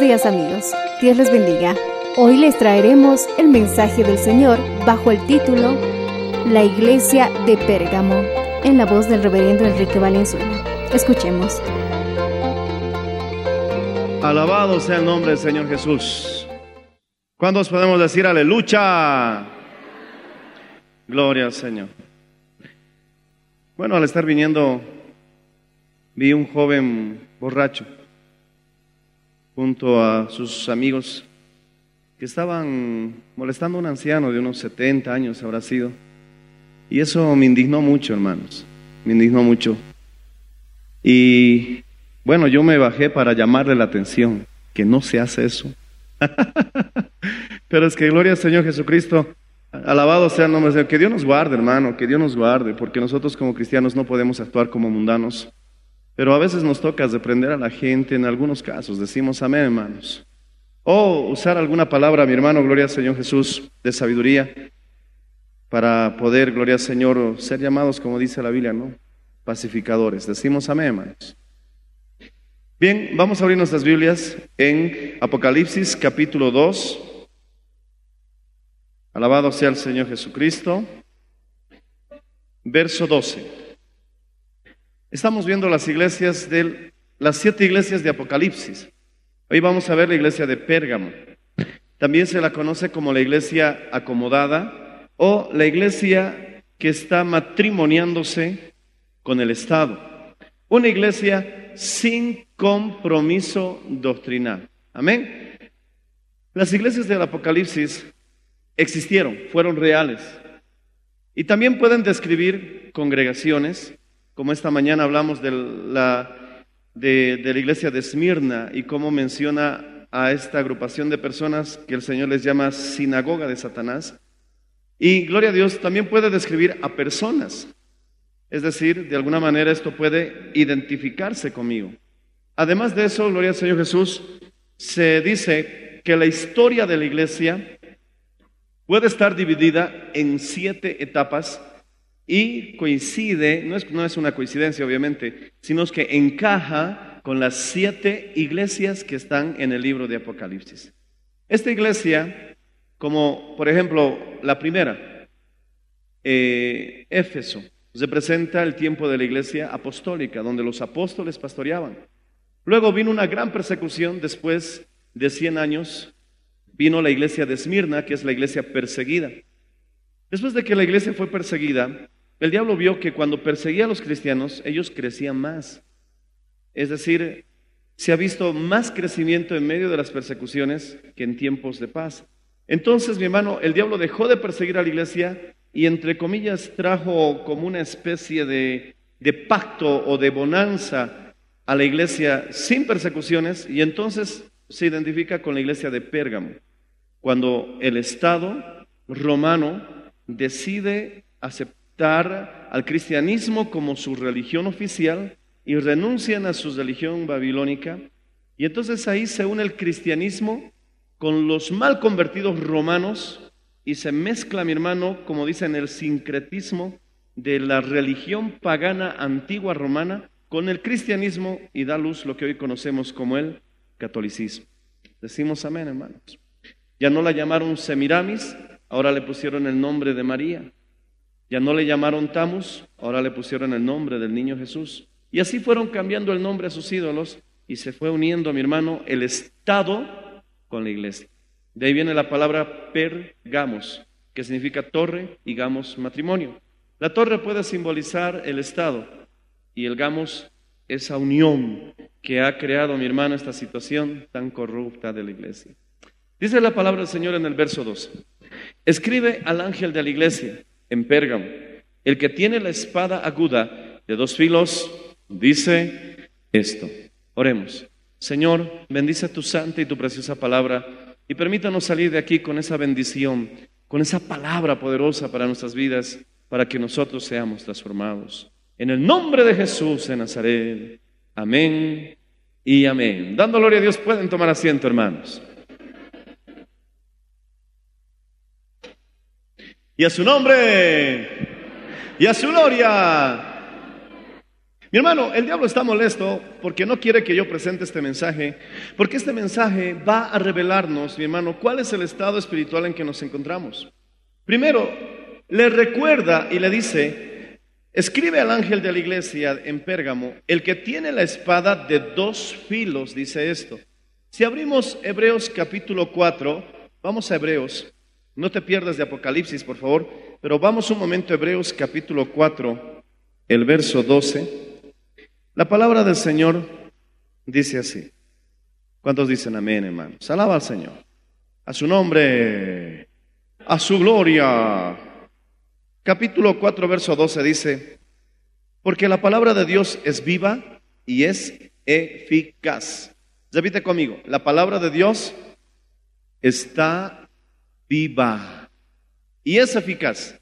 Días amigos, Dios les bendiga. Hoy les traeremos el mensaje del Señor bajo el título La Iglesia de Pérgamo, en la voz del reverendo Enrique Valenzuela. Escuchemos. Alabado sea el nombre del Señor Jesús. ¿Cuántos podemos decir aleluya? Gloria al Señor. Bueno, al estar viniendo, vi un joven borracho junto a sus amigos que estaban molestando a un anciano de unos 70 años, habrá sido. Y eso me indignó mucho, hermanos. Me indignó mucho. Y bueno, yo me bajé para llamarle la atención, que no se hace eso. Pero es que gloria al Señor Jesucristo, alabado sea el nombre del Señor. Que Dios nos guarde, hermano, que Dios nos guarde, porque nosotros como cristianos no podemos actuar como mundanos. Pero a veces nos toca reprender a la gente, en algunos casos decimos amén, hermanos. O usar alguna palabra, mi hermano, gloria al Señor Jesús, de sabiduría, para poder, gloria al Señor, ser llamados, como dice la Biblia, ¿no? Pacificadores. Decimos amén, hermanos. Bien, vamos a abrir nuestras Biblias en Apocalipsis capítulo 2. Alabado sea el Señor Jesucristo. Verso 12. Estamos viendo las iglesias de las siete iglesias de Apocalipsis. Hoy vamos a ver la iglesia de Pérgamo. También se la conoce como la iglesia acomodada o la iglesia que está matrimoniándose con el Estado. Una iglesia sin compromiso doctrinal. Amén. Las iglesias del Apocalipsis existieron, fueron reales. Y también pueden describir congregaciones, como esta mañana hablamos de la, de, la iglesia de Esmirna y cómo menciona a esta agrupación de personas que el Señor les llama sinagoga de Satanás. Y gloria a Dios, también puede describir a personas. Es decir, de alguna manera esto puede identificarse conmigo. Además de eso, gloria al Señor Jesús, se dice que la historia de la iglesia puede estar dividida en siete etapas y coincide, no es, no es una coincidencia obviamente, sino que encaja con las siete iglesias que están en el libro de Apocalipsis. Esta iglesia, como por ejemplo la primera, eh, Éfeso, representa el tiempo de la iglesia apostólica, donde los apóstoles pastoreaban. Luego vino una gran persecución después de 100 años, vino la iglesia de Esmirna, que es la iglesia perseguida. Después de que la iglesia fue perseguida, el diablo vio que cuando perseguía a los cristianos, ellos crecían más. Es decir, se ha visto más crecimiento en medio de las persecuciones que en tiempos de paz. Entonces, mi hermano, el diablo dejó de perseguir a la iglesia y, entre comillas, trajo como una especie de, pacto o de bonanza a la iglesia sin persecuciones y entonces se identifica con la iglesia de Pérgamo, cuando el Estado romano decide aceptar al cristianismo como su religión oficial y renuncian a su religión babilónica. Y entonces ahí se une el cristianismo con los mal convertidos romanos y se mezcla, mi hermano, como dicen, el sincretismo de la religión pagana antigua romana con el cristianismo y da luz lo que hoy conocemos como el catolicismo. Decimos amén, hermanos. Ya no la llamaron Semiramis, ahora le pusieron el nombre de María. Ya no le llamaron Tamus, ahora le pusieron el nombre del niño Jesús. Y así fueron cambiando el nombre a sus ídolos y se fue uniendo, mi hermano, el Estado con la iglesia. De ahí viene la palabra pergamos, que significa torre y gamos matrimonio. La torre puede simbolizar el Estado y el gamos esa unión que ha creado, mi hermano, esta situación tan corrupta de la iglesia. Dice la palabra del Señor en el verso 12. Escribe al ángel de la iglesia en Pérgamo, el que tiene la espada aguda de dos filos, dice esto. Oremos. Señor, bendice tu santa y tu preciosa palabra y permítanos salir de aquí con esa bendición, con esa palabra poderosa para nuestras vidas, para que nosotros seamos transformados. En el nombre de Jesús en Nazaret. Amén y amén. Dando gloria a Dios, pueden tomar asiento, hermanos. Y a su nombre, y a su gloria. Mi hermano, el diablo está molesto porque no quiere que yo presente este mensaje, porque este mensaje va a revelarnos, mi hermano, cuál es el estado espiritual en que nos encontramos. Primero, le recuerda y le dice, escribe al ángel de la iglesia en Pérgamo, el que tiene la espada de dos filos, dice esto. Si abrimos Hebreos capítulo 4, vamos a Hebreos, no te pierdas de Apocalipsis, por favor, pero vamos un momento a Hebreos capítulo 4, el verso 12. La palabra del Señor dice así. ¿Cuántos dicen amén, hermanos? Alaba al Señor. A su nombre, a su gloria. Capítulo 4, verso 12 dice, porque la palabra de Dios es viva y es eficaz. Repite conmigo, la palabra de Dios está viva y es eficaz.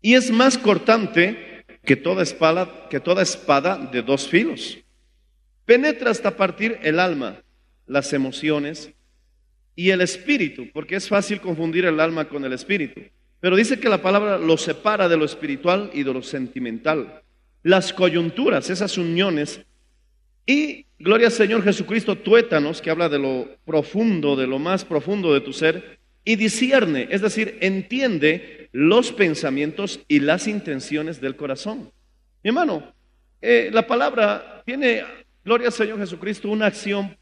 Y es más cortante que toda espada, que toda espada de dos filos. Penetra hasta partir el alma, las emociones y el espíritu, porque es fácil confundir el alma con el espíritu. Pero dice que la palabra lo separa de lo espiritual y de lo sentimental. Las coyunturas, esas uniones. Y, gloria al Señor Jesucristo, tuétanos, que habla de lo profundo, de lo más profundo de tu ser, y discierne, es decir, entiende los pensamientos y las intenciones del corazón. Mi hermano, eh, la palabra tiene, gloria al Señor Jesucristo, una acción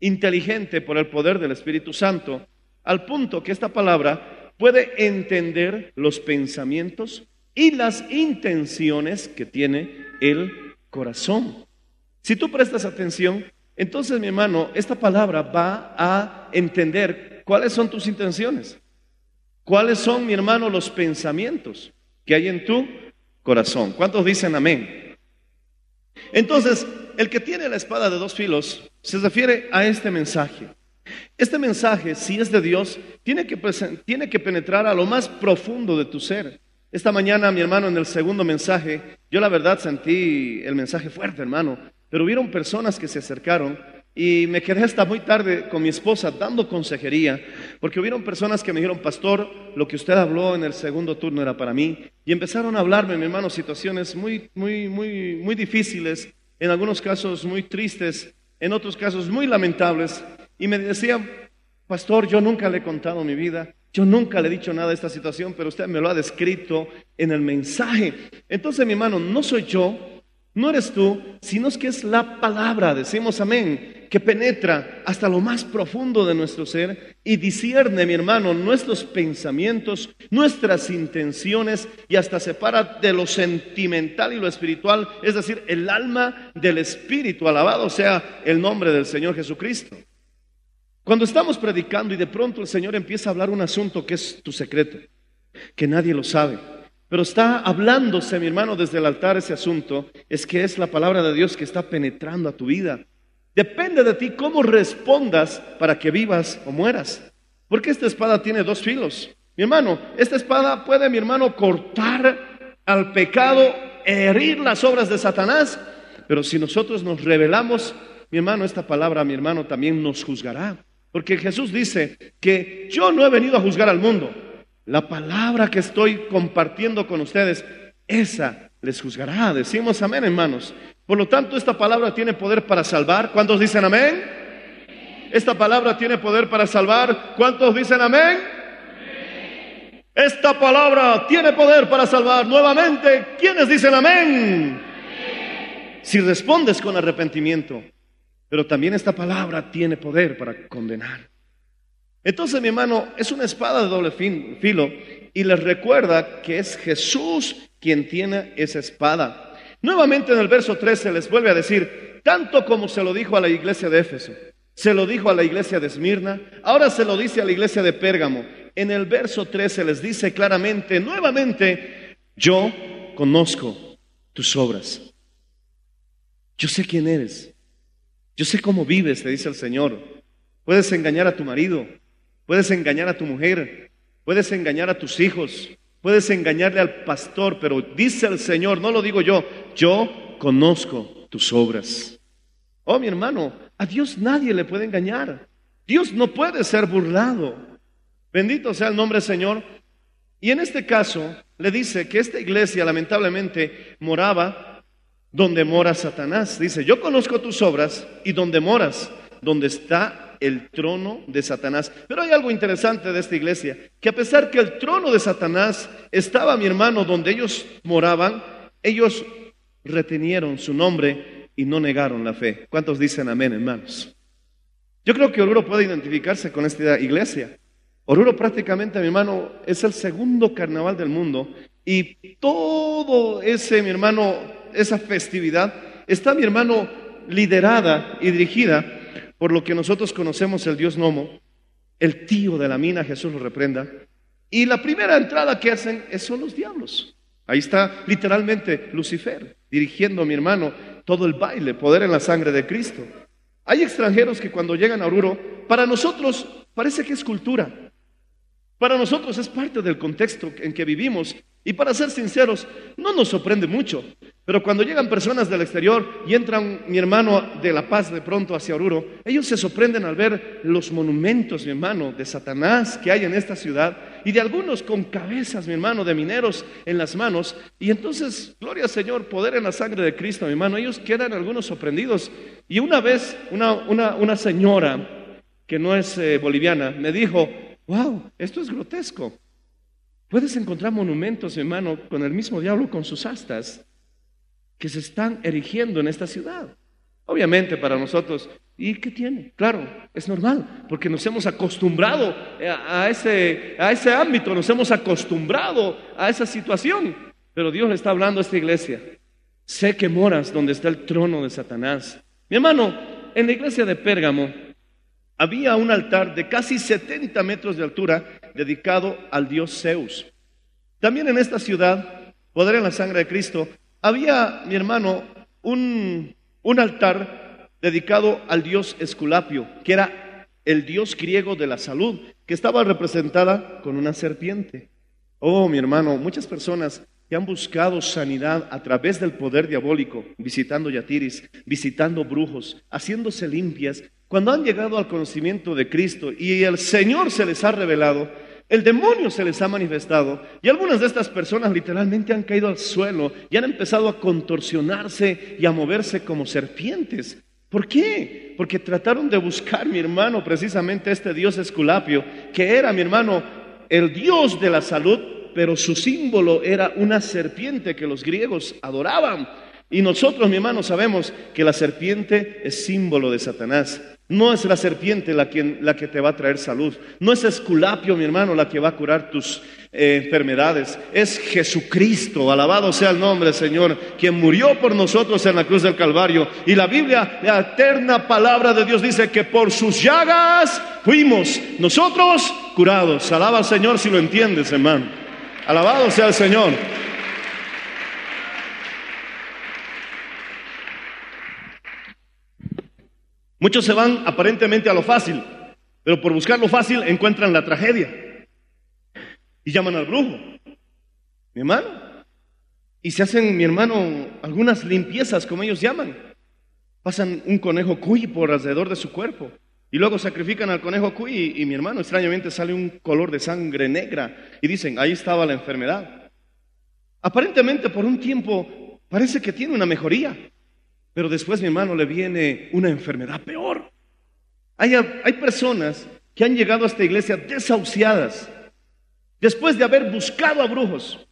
inteligente por el poder del Espíritu Santo, al punto que esta palabra puede entender los pensamientos y las intenciones que tiene el corazón. Si tú prestas atención, entonces mi hermano, esta palabra va a entender ¿cuáles son tus intenciones? ¿Cuáles son, mi hermano, los pensamientos que hay en tu corazón? ¿Cuántos dicen amén? Entonces, el que tiene la espada de dos filos se refiere a este mensaje. Este mensaje, si es de Dios, tiene que, tiene que penetrar a lo más profundo de tu ser. Esta mañana, mi hermano, en el segundo mensaje, yo la verdad sentí el mensaje fuerte, hermano, pero hubieron personas que se acercaron y me quedé hasta muy tarde con mi esposa dando consejería, porque hubieron personas que me dijeron, pastor, lo que usted habló en el segundo turno era para mí. Y empezaron a hablarme, mi hermano, situaciones muy, muy, muy, muy difíciles, en algunos casos muy tristes, en otros casos muy lamentables. Y me decían, pastor, yo nunca le he contado mi vida, yo nunca le he dicho nada de esta situación, pero usted me lo ha descrito en el mensaje. Entonces, mi hermano, no soy yo, no eres tú, sino es que es la palabra, decimos amén, que penetra hasta lo más profundo de nuestro ser y discierne, mi hermano, nuestros pensamientos, nuestras intenciones y hasta separa de lo sentimental y lo espiritual, es decir, el alma del espíritu, alabado sea el nombre del Señor Jesucristo. Cuando estamos predicando y de pronto el Señor empieza a hablar un asunto que es tu secreto, que nadie lo sabe, pero está hablándose, mi hermano, desde el altar ese asunto, es que es la palabra de Dios que está penetrando a tu vida. Depende de ti cómo respondas para que vivas o mueras. Porque esta espada tiene dos filos. Mi hermano, esta espada puede, mi hermano, cortar al pecado, herir las obras de Satanás. Pero si nosotros nos revelamos, mi hermano, esta palabra, mi hermano, también nos juzgará. Porque Jesús dice que yo no he venido a juzgar al mundo, la palabra que estoy compartiendo con ustedes, esa les juzgará. Decimos amén, hermanos. Por lo tanto, esta palabra tiene poder para salvar. ¿Cuántos dicen amén? Esta palabra tiene poder para salvar. ¿Cuántos dicen amén? Esta palabra tiene poder para salvar. Nuevamente, ¿quiénes dicen amén? Si respondes con arrepentimiento. Pero también esta palabra tiene poder para condenar. Entonces, mi hermano, es una espada de doble filo y les recuerda que es Jesús quien tiene esa espada. Nuevamente en el verso 13 les vuelve a decir, tanto como se lo dijo a la iglesia de Éfeso, se lo dijo a la iglesia de Esmirna, ahora se lo dice a la iglesia de Pérgamo. En el verso 13 les dice claramente, nuevamente, yo conozco tus obras. Yo sé quién eres. Yo sé cómo vives, le dice el Señor. Puedes engañar a tu marido, puedes engañar a tu mujer, puedes engañar a tus hijos, puedes engañarle al pastor, pero dice el Señor, no lo digo yo, yo conozco tus obras. Oh, mi hermano, a Dios nadie le puede engañar. Dios no puede ser burlado. Bendito sea el nombre del Señor. Y en este caso le dice que esta iglesia lamentablemente moraba donde mora Satanás. Dice, yo conozco tus obras y donde moras, donde está el trono de Satanás. Pero hay algo interesante de esta iglesia, que a pesar que el trono de Satanás estaba, mi hermano, donde ellos moraban, ellos retenieron su nombre y no negaron la fe. ¿Cuántos dicen amén, hermanos? Yo creo que Oruro puede identificarse con esta iglesia. Oruro prácticamente, mi hermano, es el segundo carnaval del mundo y todo ese, mi hermano, esa festividad está, mi hermano, liderada y dirigida por lo que nosotros conocemos el Dios Nomo, el tío de la mina, Jesús lo reprenda. Y la primera entrada que hacen son los diablos. Ahí está literalmente Lucifer dirigiendo, mi hermano, todo el baile, poder en la sangre de Cristo. Hay extranjeros que cuando llegan a Oruro, para nosotros parece que es cultura. Para nosotros es parte del contexto en que vivimos y para ser sinceros, no nos sorprende mucho. Pero cuando llegan personas del exterior y entran mi hermano de La Paz de pronto hacia Oruro, ellos se sorprenden al ver los monumentos, mi hermano, de Satanás que hay en esta ciudad y de algunos con cabezas, mi hermano, de mineros en las manos. Y entonces, gloria al Señor, poder en la sangre de Cristo, mi hermano, ellos quedan algunos sorprendidos. Y una vez una, una, una señora que no es eh, boliviana me dijo, wow, esto es grotesco. Puedes encontrar monumentos, mi hermano, con el mismo diablo, con sus astas, que se están erigiendo en esta ciudad. Obviamente para nosotros, ¿y qué tiene? Claro, es normal, porque nos hemos acostumbrado a, ese, a ese ámbito, nos hemos acostumbrado a esa situación. Pero Dios le está hablando a esta iglesia. Sé que moras donde está el trono de Satanás. Mi hermano, en la iglesia de Pérgamo había un altar de casi 70 metros de altura dedicado al dios Zeus. También en esta ciudad, poder en la sangre de Cristo, había, mi hermano, un, un altar dedicado al dios Esculapio, que era el dios griego de la salud, que estaba representada con una serpiente. Oh, mi hermano, muchas personas que han buscado sanidad a través del poder diabólico, visitando yatiris, visitando brujos, haciéndose limpias, cuando han llegado al conocimiento de Cristo y el Señor se les ha revelado, el demonio se les ha manifestado y algunas de estas personas literalmente han caído al suelo y han empezado a contorsionarse y a moverse como serpientes. ¿Por qué? Porque trataron de buscar, mi hermano, precisamente este Dios Esculapio, que era, mi hermano, el Dios de la salud, pero su símbolo era una serpiente que los griegos adoraban. Y nosotros, mi hermano, sabemos que la serpiente es símbolo de Satanás. No es la serpiente la que, la que te va a traer salud. No es Esculapio, mi hermano, la que va a curar tus eh, enfermedades. Es Jesucristo, alabado sea el nombre Señor, quien murió por nosotros en la cruz del Calvario. Y la Biblia, la eterna palabra de Dios dice que por sus llagas fuimos nosotros curados. Alaba al Señor si lo entiendes, hermano. Alabado sea el Señor. Muchos se van aparentemente a lo fácil, pero por buscar lo fácil encuentran la tragedia y llaman al brujo. Mi hermano. Y se hacen, mi hermano, algunas limpiezas, como ellos llaman. Pasan un conejo cuy por alrededor de su cuerpo. Y luego sacrifican al conejo cuy y, y mi hermano extrañamente sale un color de sangre negra y dicen, ahí estaba la enfermedad. Aparentemente por un tiempo parece que tiene una mejoría, pero después mi hermano le viene una enfermedad peor. Hay, hay personas que han llegado a esta iglesia desahuciadas después de haber buscado a brujos,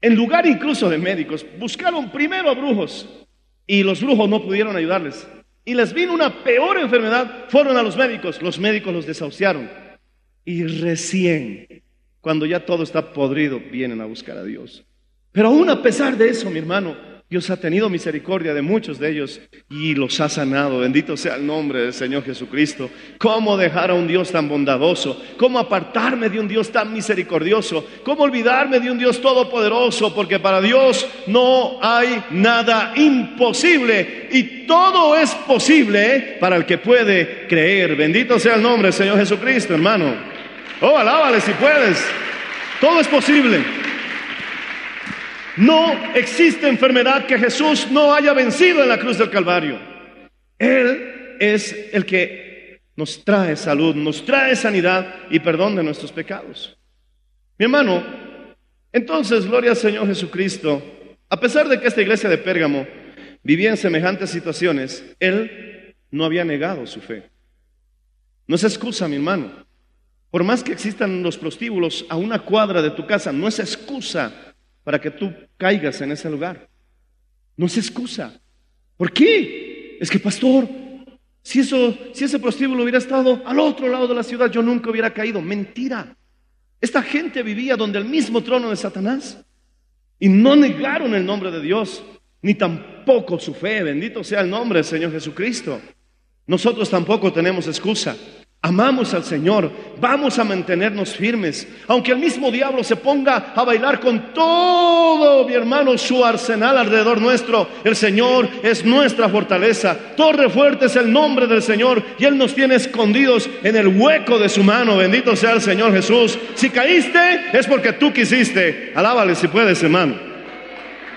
en lugar incluso de médicos, buscaron primero a brujos y los brujos no pudieron ayudarles. Y les vino una peor enfermedad, fueron a los médicos, los médicos los desahuciaron. Y recién, cuando ya todo está podrido, vienen a buscar a Dios. Pero aún a pesar de eso, mi hermano, Dios ha tenido misericordia de muchos de ellos y los ha sanado. Bendito sea el nombre del Señor Jesucristo. ¿Cómo dejar a un Dios tan bondadoso? ¿Cómo apartarme de un Dios tan misericordioso? ¿Cómo olvidarme de un Dios todopoderoso? Porque para Dios no hay nada imposible y todo es posible para el que puede creer. Bendito sea el nombre del Señor Jesucristo, hermano. Oh, alábale si puedes. Todo es posible. No existe enfermedad que Jesús no haya vencido en la cruz del Calvario. Él es el que nos trae salud, nos trae sanidad y perdón de nuestros pecados. Mi hermano, entonces, gloria al Señor Jesucristo, a pesar de que esta iglesia de Pérgamo vivía en semejantes situaciones, Él no había negado su fe. No es excusa, mi hermano. Por más que existan los prostíbulos a una cuadra de tu casa, no es excusa para que tú caigas en ese lugar. No es excusa. ¿Por qué? Es que, pastor, si, eso, si ese prostíbulo hubiera estado al otro lado de la ciudad, yo nunca hubiera caído. Mentira. Esta gente vivía donde el mismo trono de Satanás y no negaron el nombre de Dios, ni tampoco su fe. Bendito sea el nombre del Señor Jesucristo. Nosotros tampoco tenemos excusa. Amamos al Señor, vamos a mantenernos firmes, aunque el mismo diablo se ponga a bailar con todo, mi hermano, su arsenal alrededor nuestro. El Señor es nuestra fortaleza, torre fuerte es el nombre del Señor y Él nos tiene escondidos en el hueco de su mano. Bendito sea el Señor Jesús. Si caíste es porque tú quisiste. Alábale si puedes, hermano.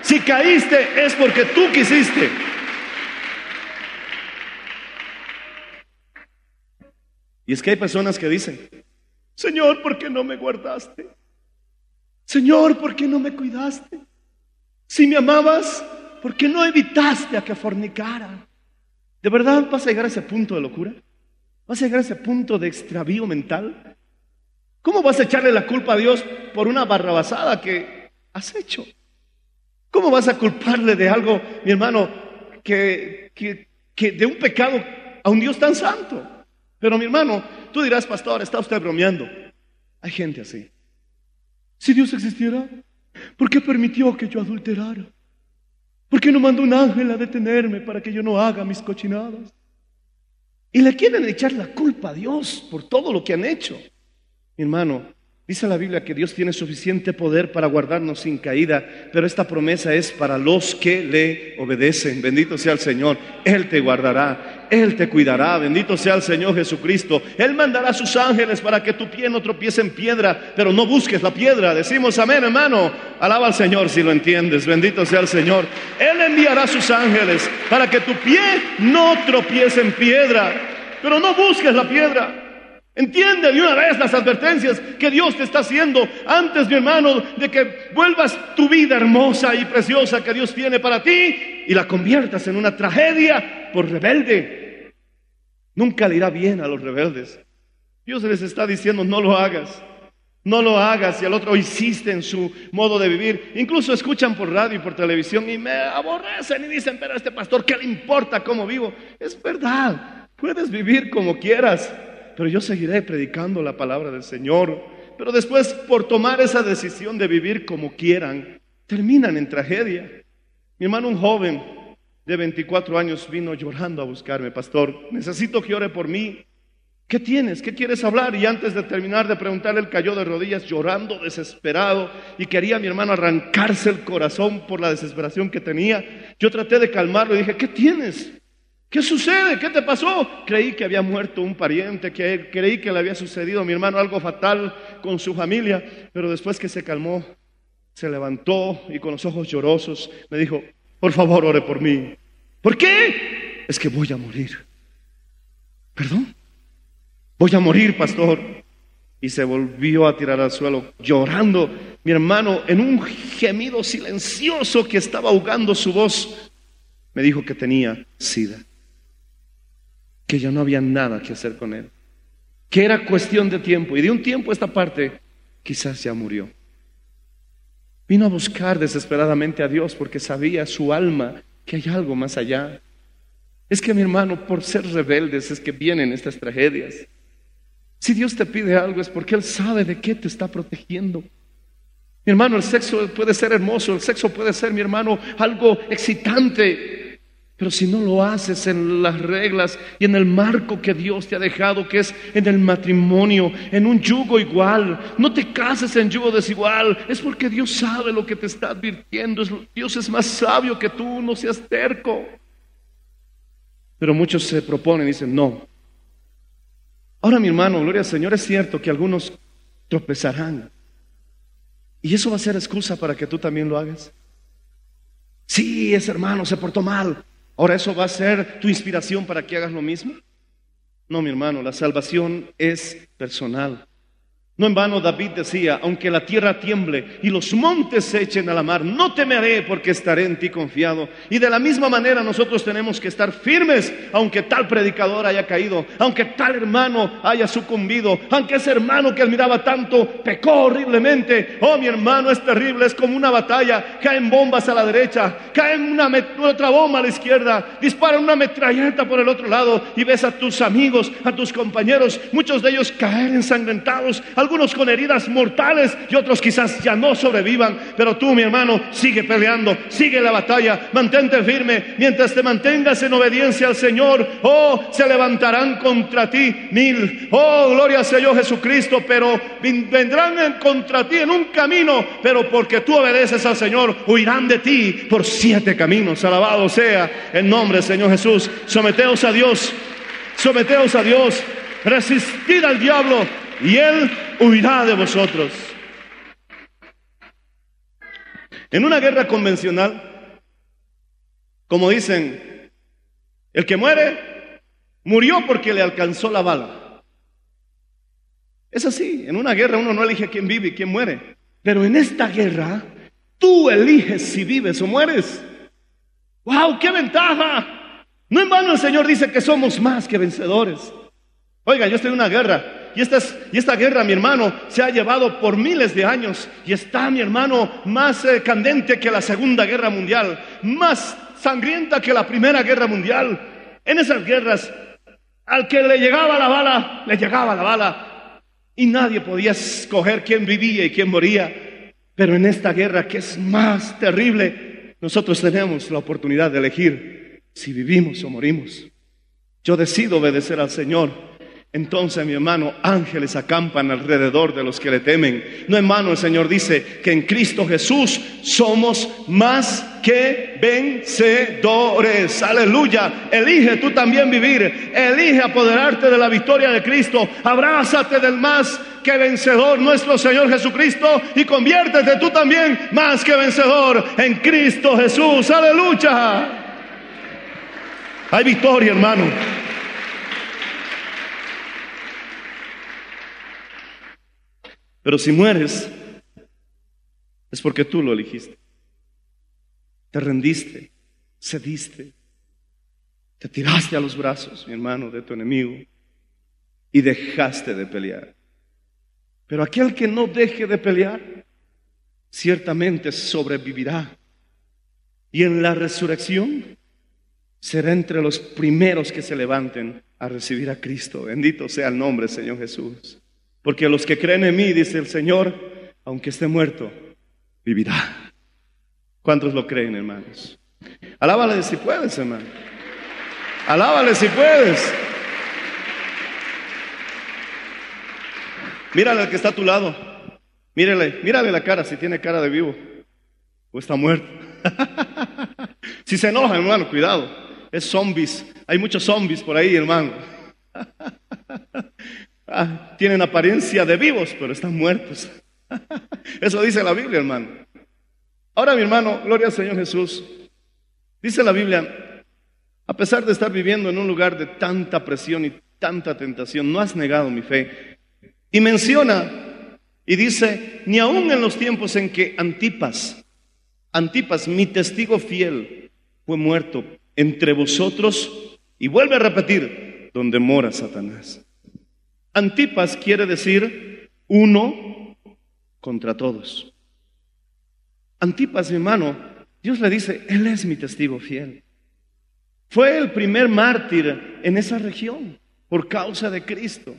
Si caíste es porque tú quisiste. Y es que hay personas que dicen, Señor, ¿por qué no me guardaste? Señor, ¿por qué no me cuidaste? Si me amabas, ¿por qué no evitaste a que fornicara? ¿De verdad vas a llegar a ese punto de locura? ¿Vas a llegar a ese punto de extravío mental? ¿Cómo vas a echarle la culpa a Dios por una barrabasada que has hecho? ¿Cómo vas a culparle de algo, mi hermano, que, que, que de un pecado a un Dios tan santo? Pero mi hermano, tú dirás, pastor, está usted bromeando. Hay gente así. Si Dios existiera, ¿por qué permitió que yo adulterara? ¿Por qué no mandó un ángel a detenerme para que yo no haga mis cochinadas? Y le quieren echar la culpa a Dios por todo lo que han hecho. Mi hermano, dice la Biblia que Dios tiene suficiente poder para guardarnos sin caída, pero esta promesa es para los que le obedecen. Bendito sea el Señor. Él te guardará. Él te cuidará. Bendito sea el Señor Jesucristo. Él mandará a sus ángeles para que tu pie no tropiece en piedra, pero no busques la piedra. Decimos amén, hermano. Alaba al Señor si lo entiendes. Bendito sea el Señor. Él enviará a sus ángeles para que tu pie no tropiece en piedra, pero no busques la piedra. Entiende de una vez las advertencias que Dios te está haciendo antes, mi hermano, de que vuelvas tu vida hermosa y preciosa que Dios tiene para ti y la conviertas en una tragedia por rebelde. Nunca le irá bien a los rebeldes. Dios les está diciendo, no lo hagas. No lo hagas y el otro insiste en su modo de vivir. Incluso escuchan por radio y por televisión y me aborrecen y dicen, pero a este pastor, ¿qué le importa cómo vivo? Es verdad, puedes vivir como quieras pero yo seguiré predicando la palabra del Señor. Pero después, por tomar esa decisión de vivir como quieran, terminan en tragedia. Mi hermano, un joven de 24 años, vino llorando a buscarme, pastor, necesito que ore por mí. ¿Qué tienes? ¿Qué quieres hablar? Y antes de terminar de preguntarle, cayó de rodillas llorando, desesperado, y quería mi hermano arrancarse el corazón por la desesperación que tenía. Yo traté de calmarlo y dije, ¿qué tienes? ¿Qué sucede? ¿Qué te pasó? Creí que había muerto un pariente, que creí que le había sucedido a mi hermano algo fatal con su familia, pero después que se calmó, se levantó y con los ojos llorosos me dijo, por favor, ore por mí. ¿Por qué? Es que voy a morir. ¿Perdón? voy a morir, pastor. Y se volvió a tirar al suelo llorando, mi hermano, en un gemido silencioso que estaba ahogando su voz. Me dijo que tenía sida, que ya no había nada que hacer con él, que era cuestión de tiempo. Y de un tiempo esta parte, quizás ya murió. Vino a buscar desesperadamente a Dios porque sabía su alma que hay algo más allá. Es que mi hermano, por ser rebeldes es que vienen estas tragedias. Si Dios te pide algo es porque Él sabe de qué te está protegiendo. Mi hermano, el sexo puede ser hermoso, el sexo puede ser, mi hermano, algo excitante, pero si no lo haces en las reglas y en el marco que Dios te ha dejado, que es en el matrimonio, en un yugo igual, no te cases en yugo desigual, es porque Dios sabe lo que te está advirtiendo, Dios es más sabio que tú, no seas terco. Pero muchos se proponen y dicen, no. Ahora mi hermano, gloria al Señor, es cierto que algunos tropezarán. Y eso va a ser excusa para que tú también lo hagas. Sí, ese hermano se portó mal. Ahora eso va a ser tu inspiración para que hagas lo mismo. No, mi hermano, la salvación es personal. No en vano David decía, aunque la tierra tiemble y los montes se echen a la mar, no temeré porque estaré en ti confiado. Y de la misma manera nosotros tenemos que estar firmes, aunque tal predicador haya caído, aunque tal hermano haya sucumbido, aunque ese hermano que admiraba tanto pecó horriblemente. Oh, mi hermano, es terrible, es como una batalla. Caen bombas a la derecha, caen una otra bomba a la izquierda, disparan una metralleta por el otro lado y ves a tus amigos, a tus compañeros, muchos de ellos caer ensangrentados algunos con heridas mortales y otros quizás ya no sobrevivan. Pero tú, mi hermano, sigue peleando, sigue la batalla, mantente firme. Mientras te mantengas en obediencia al Señor, oh, se levantarán contra ti mil. Oh, gloria al Señor Jesucristo, pero vendrán contra ti en un camino, pero porque tú obedeces al Señor, huirán de ti por siete caminos. Alabado sea el nombre del Señor Jesús. Someteos a Dios, someteos a Dios, resistid al diablo y él huirá de vosotros. En una guerra convencional, como dicen, el que muere, murió porque le alcanzó la bala. Es así, en una guerra uno no elige quién vive y quién muere, pero en esta guerra tú eliges si vives o mueres. ¡Wow! ¡Qué ventaja! No en vano el Señor dice que somos más que vencedores. Oiga, yo estoy en una guerra y esta, y esta guerra, mi hermano, se ha llevado por miles de años y está, mi hermano, más eh, candente que la Segunda Guerra Mundial, más sangrienta que la Primera Guerra Mundial. En esas guerras, al que le llegaba la bala, le llegaba la bala y nadie podía escoger quién vivía y quién moría. Pero en esta guerra, que es más terrible, nosotros tenemos la oportunidad de elegir si vivimos o morimos. Yo decido obedecer al Señor entonces, mi hermano, ángeles acampan alrededor de los que le temen. No, hermano, el Señor dice que en Cristo Jesús somos más que vencedores. Aleluya. Elige tú también vivir. Elige apoderarte de la victoria de Cristo. Abrázate del más que vencedor, nuestro Señor Jesucristo, y conviértete tú también más que vencedor en Cristo Jesús. Aleluya. Hay victoria, hermano. Pero si mueres, es porque tú lo elegiste. Te rendiste, cediste, te tiraste a los brazos, mi hermano, de tu enemigo y dejaste de pelear. Pero aquel que no deje de pelear, ciertamente sobrevivirá. Y en la resurrección será entre los primeros que se levanten a recibir a Cristo. Bendito sea el nombre, Señor Jesús. Porque los que creen en mí, dice el Señor, aunque esté muerto, vivirá. ¿Cuántos lo creen, hermanos? Alábale si puedes, hermano. Alábale si puedes. Mírale al que está a tu lado. Mírale, mírale la cara si tiene cara de vivo o está muerto. si se enoja, hermano, cuidado. Es zombies. Hay muchos zombies por ahí, hermano. Ah, tienen apariencia de vivos, pero están muertos. Eso dice la Biblia, hermano. Ahora, mi hermano, gloria al Señor Jesús. Dice la Biblia, a pesar de estar viviendo en un lugar de tanta presión y tanta tentación, no has negado mi fe. Y menciona y dice, ni aun en los tiempos en que Antipas, Antipas, mi testigo fiel, fue muerto entre vosotros, y vuelve a repetir, donde mora Satanás. Antipas quiere decir uno contra todos. Antipas, mi hermano, Dios le dice, Él es mi testigo fiel. Fue el primer mártir en esa región por causa de Cristo.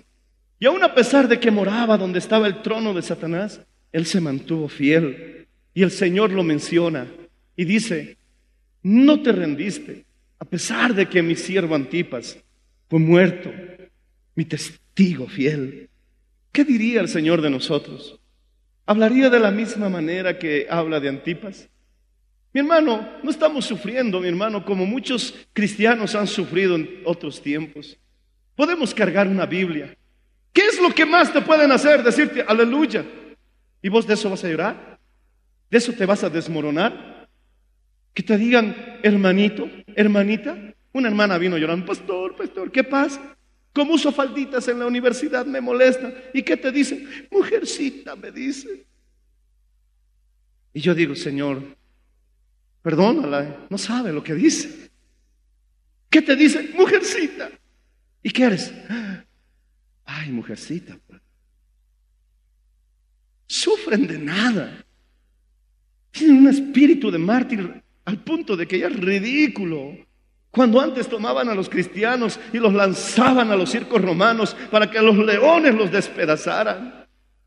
Y aun a pesar de que moraba donde estaba el trono de Satanás, Él se mantuvo fiel. Y el Señor lo menciona y dice, no te rendiste, a pesar de que mi siervo Antipas fue muerto, mi testigo fiel. ¿Qué diría el Señor de nosotros? ¿Hablaría de la misma manera que habla de Antipas? Mi hermano, no estamos sufriendo, mi hermano, como muchos cristianos han sufrido en otros tiempos. Podemos cargar una Biblia. ¿Qué es lo que más te pueden hacer? Decirte aleluya. ¿Y vos de eso vas a llorar? ¿De eso te vas a desmoronar? Que te digan, hermanito, hermanita. Una hermana vino llorando, pastor, pastor, ¿qué pasa? Como uso falditas en la universidad me molesta. ¿Y qué te dicen? Mujercita, me dice. Y yo digo, Señor, perdónala, no sabe lo que dice. ¿Qué te dice? Mujercita. ¿Y qué eres? Ay, mujercita. pues. Sufren de nada. Tienen un espíritu de mártir al punto de que ya es ridículo. Cuando antes tomaban a los cristianos y los lanzaban a los circos romanos para que los leones los despedazaran.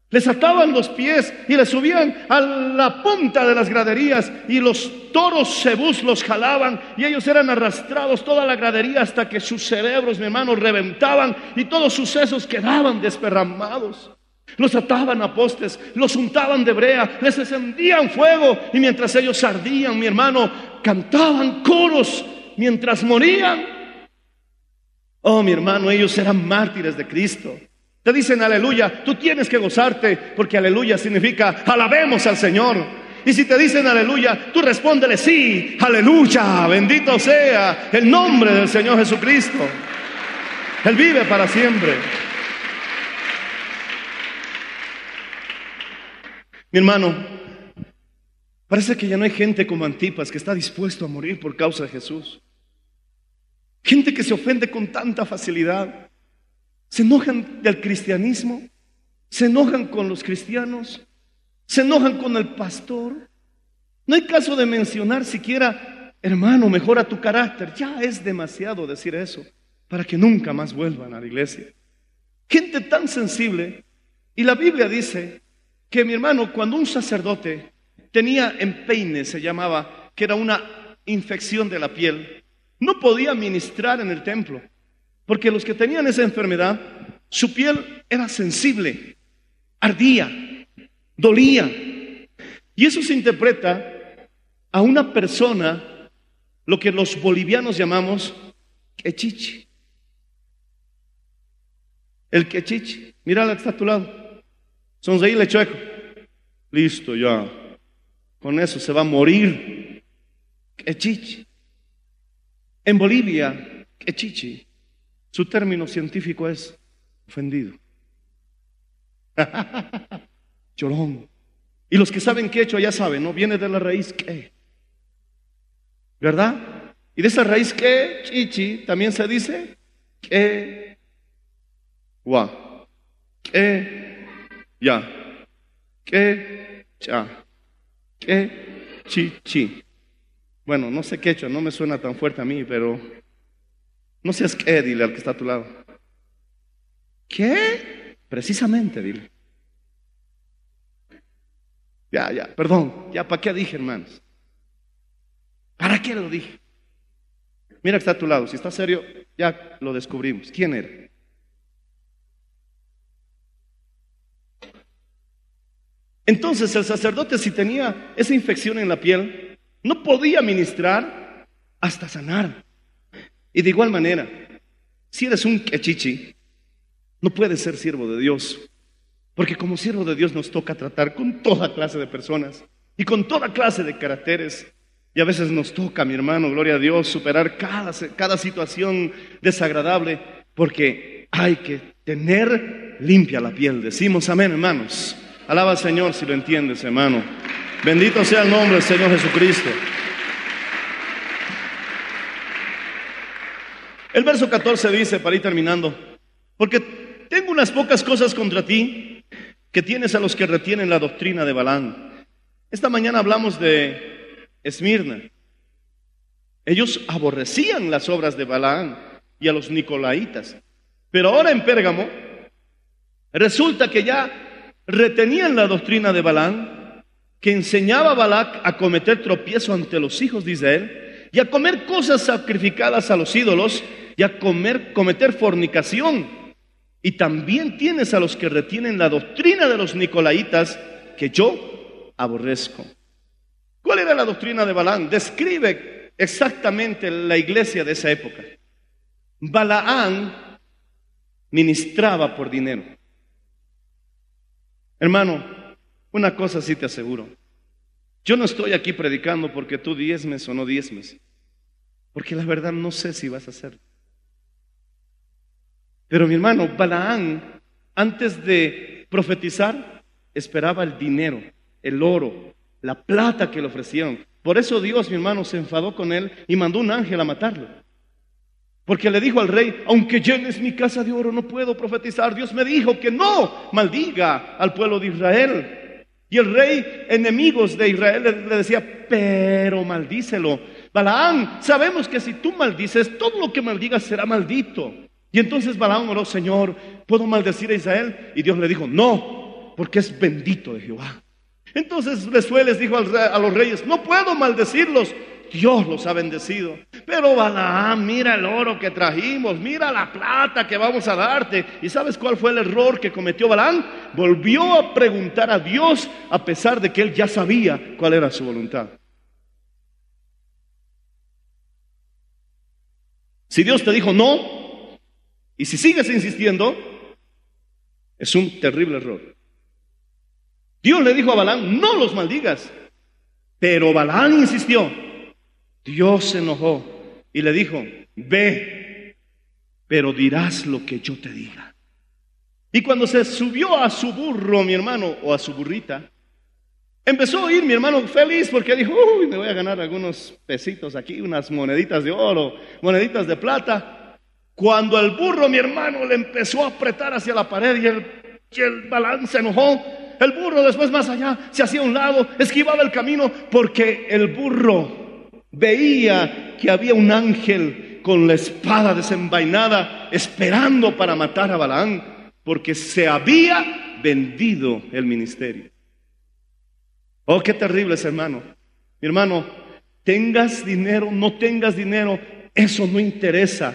Les ataban los pies y les subían a la punta de las graderías y los toros cebús los jalaban y ellos eran arrastrados toda la gradería hasta que sus cerebros, mi hermano, reventaban y todos sus sesos quedaban desperramados. Los ataban a postes, los untaban de brea, les encendían fuego y mientras ellos ardían, mi hermano, cantaban coros mientras morían. Oh, mi hermano, ellos eran mártires de Cristo. Te dicen aleluya, tú tienes que gozarte porque aleluya significa alabemos al Señor. Y si te dicen aleluya, tú respóndele sí, aleluya, bendito sea el nombre del Señor Jesucristo. Él vive para siempre. Mi hermano, parece que ya no hay gente como Antipas que está dispuesto a morir por causa de Jesús. Gente que se ofende con tanta facilidad. Se enojan del cristianismo, se enojan con los cristianos, se enojan con el pastor. No hay caso de mencionar siquiera, hermano, mejora tu carácter. Ya es demasiado decir eso para que nunca más vuelvan a la iglesia. Gente tan sensible. Y la Biblia dice que mi hermano, cuando un sacerdote tenía empeine, se llamaba, que era una infección de la piel, no podía ministrar en el templo, porque los que tenían esa enfermedad, su piel era sensible, ardía, dolía. Y eso se interpreta a una persona, lo que los bolivianos llamamos quechichi. El quechichi, mira la que está a tu lado. Sonreíle chueco. Listo, ya. Con eso se va a morir. Quechichi. En Bolivia, quechichi, su término científico es ofendido. Llorón. Y los que saben quechua ya saben, ¿no? Viene de la raíz que. ¿Verdad? Y de esa raíz que, chichi, también se dice que, gua, que, ya, que, cha, que, chichi. Bueno, no sé quechua, no me suena tan fuerte a mí, pero no seas qué, dile al que está a tu lado. ¿Qué? Precisamente, dile. Ya, ya, perdón, ya, ¿para qué dije, hermanos? ¿Para qué lo dije? Mira que está a tu lado, si está serio, ya lo descubrimos. ¿Quién era? Entonces el sacerdote si tenía esa infección en la piel, no podía ministrar hasta sanar. Y de igual manera, si eres un quechichi, no puedes ser siervo de Dios. Porque como siervo de Dios nos toca tratar con toda clase de personas y con toda clase de caracteres. Y a veces nos toca, mi hermano, gloria a Dios, superar cada, cada situación desagradable porque hay que tener limpia la piel. Decimos amén, hermanos. Alaba al Señor si lo entiendes, hermano. Bendito sea el nombre del Señor Jesucristo. El verso 14 dice, para ir terminando, porque tengo unas pocas cosas contra ti que tienes a los que retienen la doctrina de Balán. Esta mañana hablamos de Esmirna. Ellos aborrecían las obras de Balaán y a los nicolaitas. Pero ahora en Pérgamo resulta que ya retenían la doctrina de Balaán, que enseñaba a Balac a cometer tropiezo ante los hijos de Israel y a comer cosas sacrificadas a los ídolos y a comer, cometer fornicación. Y también tienes a los que retienen la doctrina de los nicolaitas que yo aborrezco. ¿Cuál era la doctrina de Balaán? Describe exactamente la iglesia de esa época. Balaán ministraba por dinero. Hermano, una cosa sí te aseguro. Yo no estoy aquí predicando porque tú diezmes o no diezmes. Porque la verdad no sé si vas a hacerlo. Pero mi hermano, Balaán, antes de profetizar, esperaba el dinero, el oro, la plata que le ofrecieron. Por eso Dios, mi hermano, se enfadó con él y mandó un ángel a matarlo. Porque le dijo al rey, aunque llenes mi casa de oro, no puedo profetizar. Dios me dijo que no maldiga al pueblo de Israel. Y el rey, enemigos de Israel, le, decía, pero maldícelo. Balaán, sabemos que si tú maldices, todo lo que maldigas será maldito. Y entonces Balaán oró, Señor, ¿puedo maldecir a Israel? Y Dios le dijo, no, porque es bendito de Jehová. Entonces después les dijo a los reyes, no puedo maldecirlos, Dios los ha bendecido. Pero Balaam, mira el oro que trajimos, mira la plata que vamos a darte. ¿Y sabes cuál fue el error que cometió Balaam? Volvió a preguntar a Dios a pesar de que él ya sabía cuál era su voluntad. Si Dios te dijo no, y si sigues insistiendo, es un terrible error. Dios le dijo a Balaam, no los maldigas. Pero Balaam insistió. Dios se enojó y le dijo, ve, pero dirás lo que yo te diga. Y cuando se subió a su burro, mi hermano, o a su burrita, empezó a ir mi hermano feliz porque dijo, uy, me voy a ganar algunos pesitos aquí, unas moneditas de oro, moneditas de plata. Cuando el burro, mi hermano, le empezó a apretar hacia la pared y el, y el se enojó, el burro después más allá se hacía a un lado, esquivaba el camino porque el burro veía que había un ángel con la espada desenvainada esperando para matar a Balaam porque se había vendido el ministerio. Oh, qué terrible hermano. Mi hermano, tengas dinero, no tengas dinero, eso no interesa.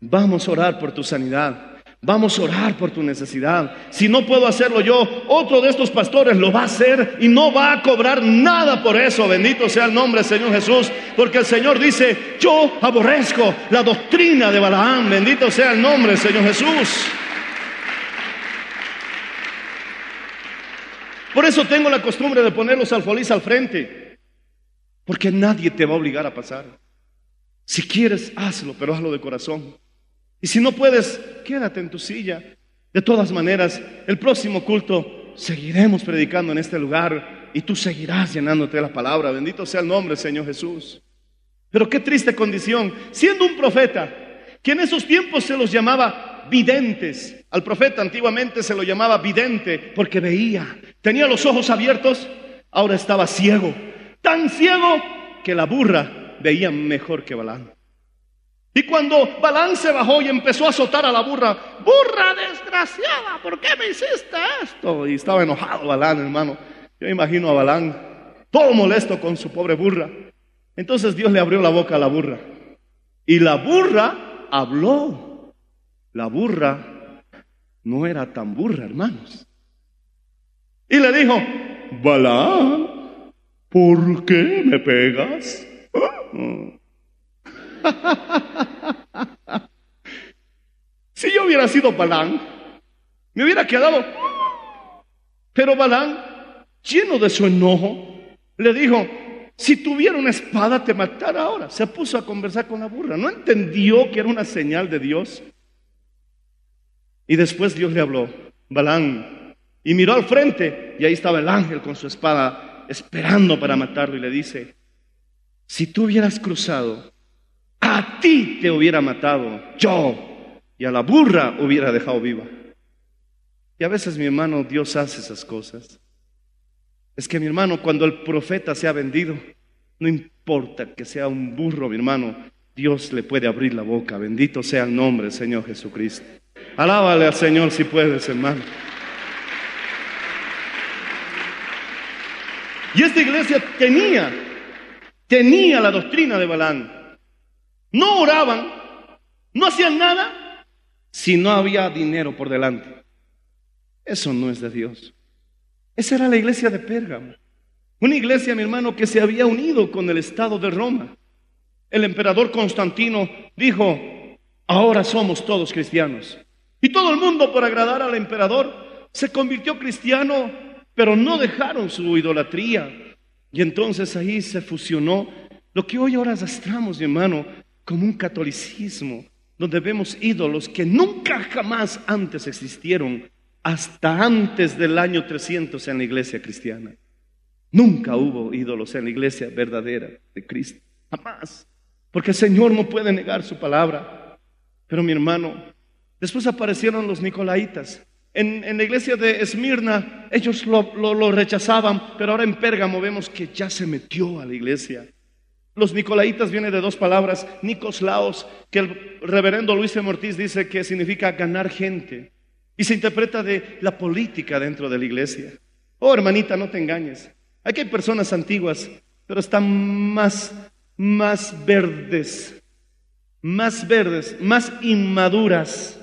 Vamos a orar por tu sanidad. Vamos a orar por tu necesidad. Si no puedo hacerlo yo, otro de estos pastores lo va a hacer y no va a cobrar nada por eso. Bendito sea el nombre del Señor Jesús. Porque el Señor dice, yo aborrezco la doctrina de Balaam. Bendito sea el nombre del Señor Jesús. Por eso tengo la costumbre de poner los alfolís al frente. Porque nadie te va a obligar a pasar. Si quieres, hazlo, pero hazlo de corazón. Y si no puedes, quédate en tu silla. De todas maneras, el próximo culto seguiremos predicando en este lugar y tú seguirás llenándote de la palabra. Bendito sea el nombre, Señor Jesús. Pero qué triste condición, siendo un profeta, que en esos tiempos se los llamaba videntes. Al profeta antiguamente se lo llamaba vidente porque veía, tenía los ojos abiertos, ahora estaba ciego. Tan ciego que la burra veía mejor que Balán. Y cuando Balán se bajó y empezó a azotar a la burra, burra desgraciada, ¿por qué me hiciste esto? Y estaba enojado Balán, hermano. Yo imagino a Balán todo molesto con su pobre burra. Entonces Dios le abrió la boca a la burra. Y la burra habló. La burra no era tan burra, hermanos. Y le dijo, Balán, ¿por qué me pegas? Si yo hubiera sido Balán, me hubiera quedado. Pero Balán, lleno de su enojo, le dijo, si tuviera una espada te matara ahora. Se puso a conversar con la burra. No entendió que era una señal de Dios. Y después Dios le habló, Balán, y miró al frente y ahí estaba el ángel con su espada esperando para matarlo y le dice, si tú hubieras cruzado, a ti te hubiera matado yo y a la burra hubiera dejado viva. Y a veces mi hermano Dios hace esas cosas. Es que mi hermano, cuando el profeta se ha vendido, no importa que sea un burro, mi hermano, Dios le puede abrir la boca. Bendito sea el nombre del Señor Jesucristo. Alábale al Señor si puedes, hermano. Y esta iglesia tenía, tenía la doctrina de Balán. No oraban, no hacían nada si no había dinero por delante. Eso no es de Dios. Esa era la iglesia de Pérgamo. Una iglesia, mi hermano, que se había unido con el Estado de Roma. El emperador Constantino dijo, ahora somos todos cristianos. Y todo el mundo, por agradar al emperador, se convirtió cristiano, pero no dejaron su idolatría. Y entonces ahí se fusionó lo que hoy ahora arrastramos, mi hermano, como un catolicismo, donde vemos ídolos que nunca jamás antes existieron, hasta antes del año 300 en la iglesia cristiana. Nunca hubo ídolos en la iglesia verdadera de Cristo. Jamás. Porque el Señor no puede negar su palabra. Pero mi hermano, después aparecieron los nicolaitas. En, en la iglesia de Esmirna ellos lo, lo, lo rechazaban, pero ahora en Pérgamo vemos que ya se metió a la iglesia. Los nicolaitas viene de dos palabras, Nicoslaos, que el reverendo Luis de Mortiz dice que significa ganar gente. Y se interpreta de la política dentro de la iglesia. Oh, hermanita, no te engañes. Aquí hay personas antiguas, pero están más, más verdes, más verdes, más inmaduras.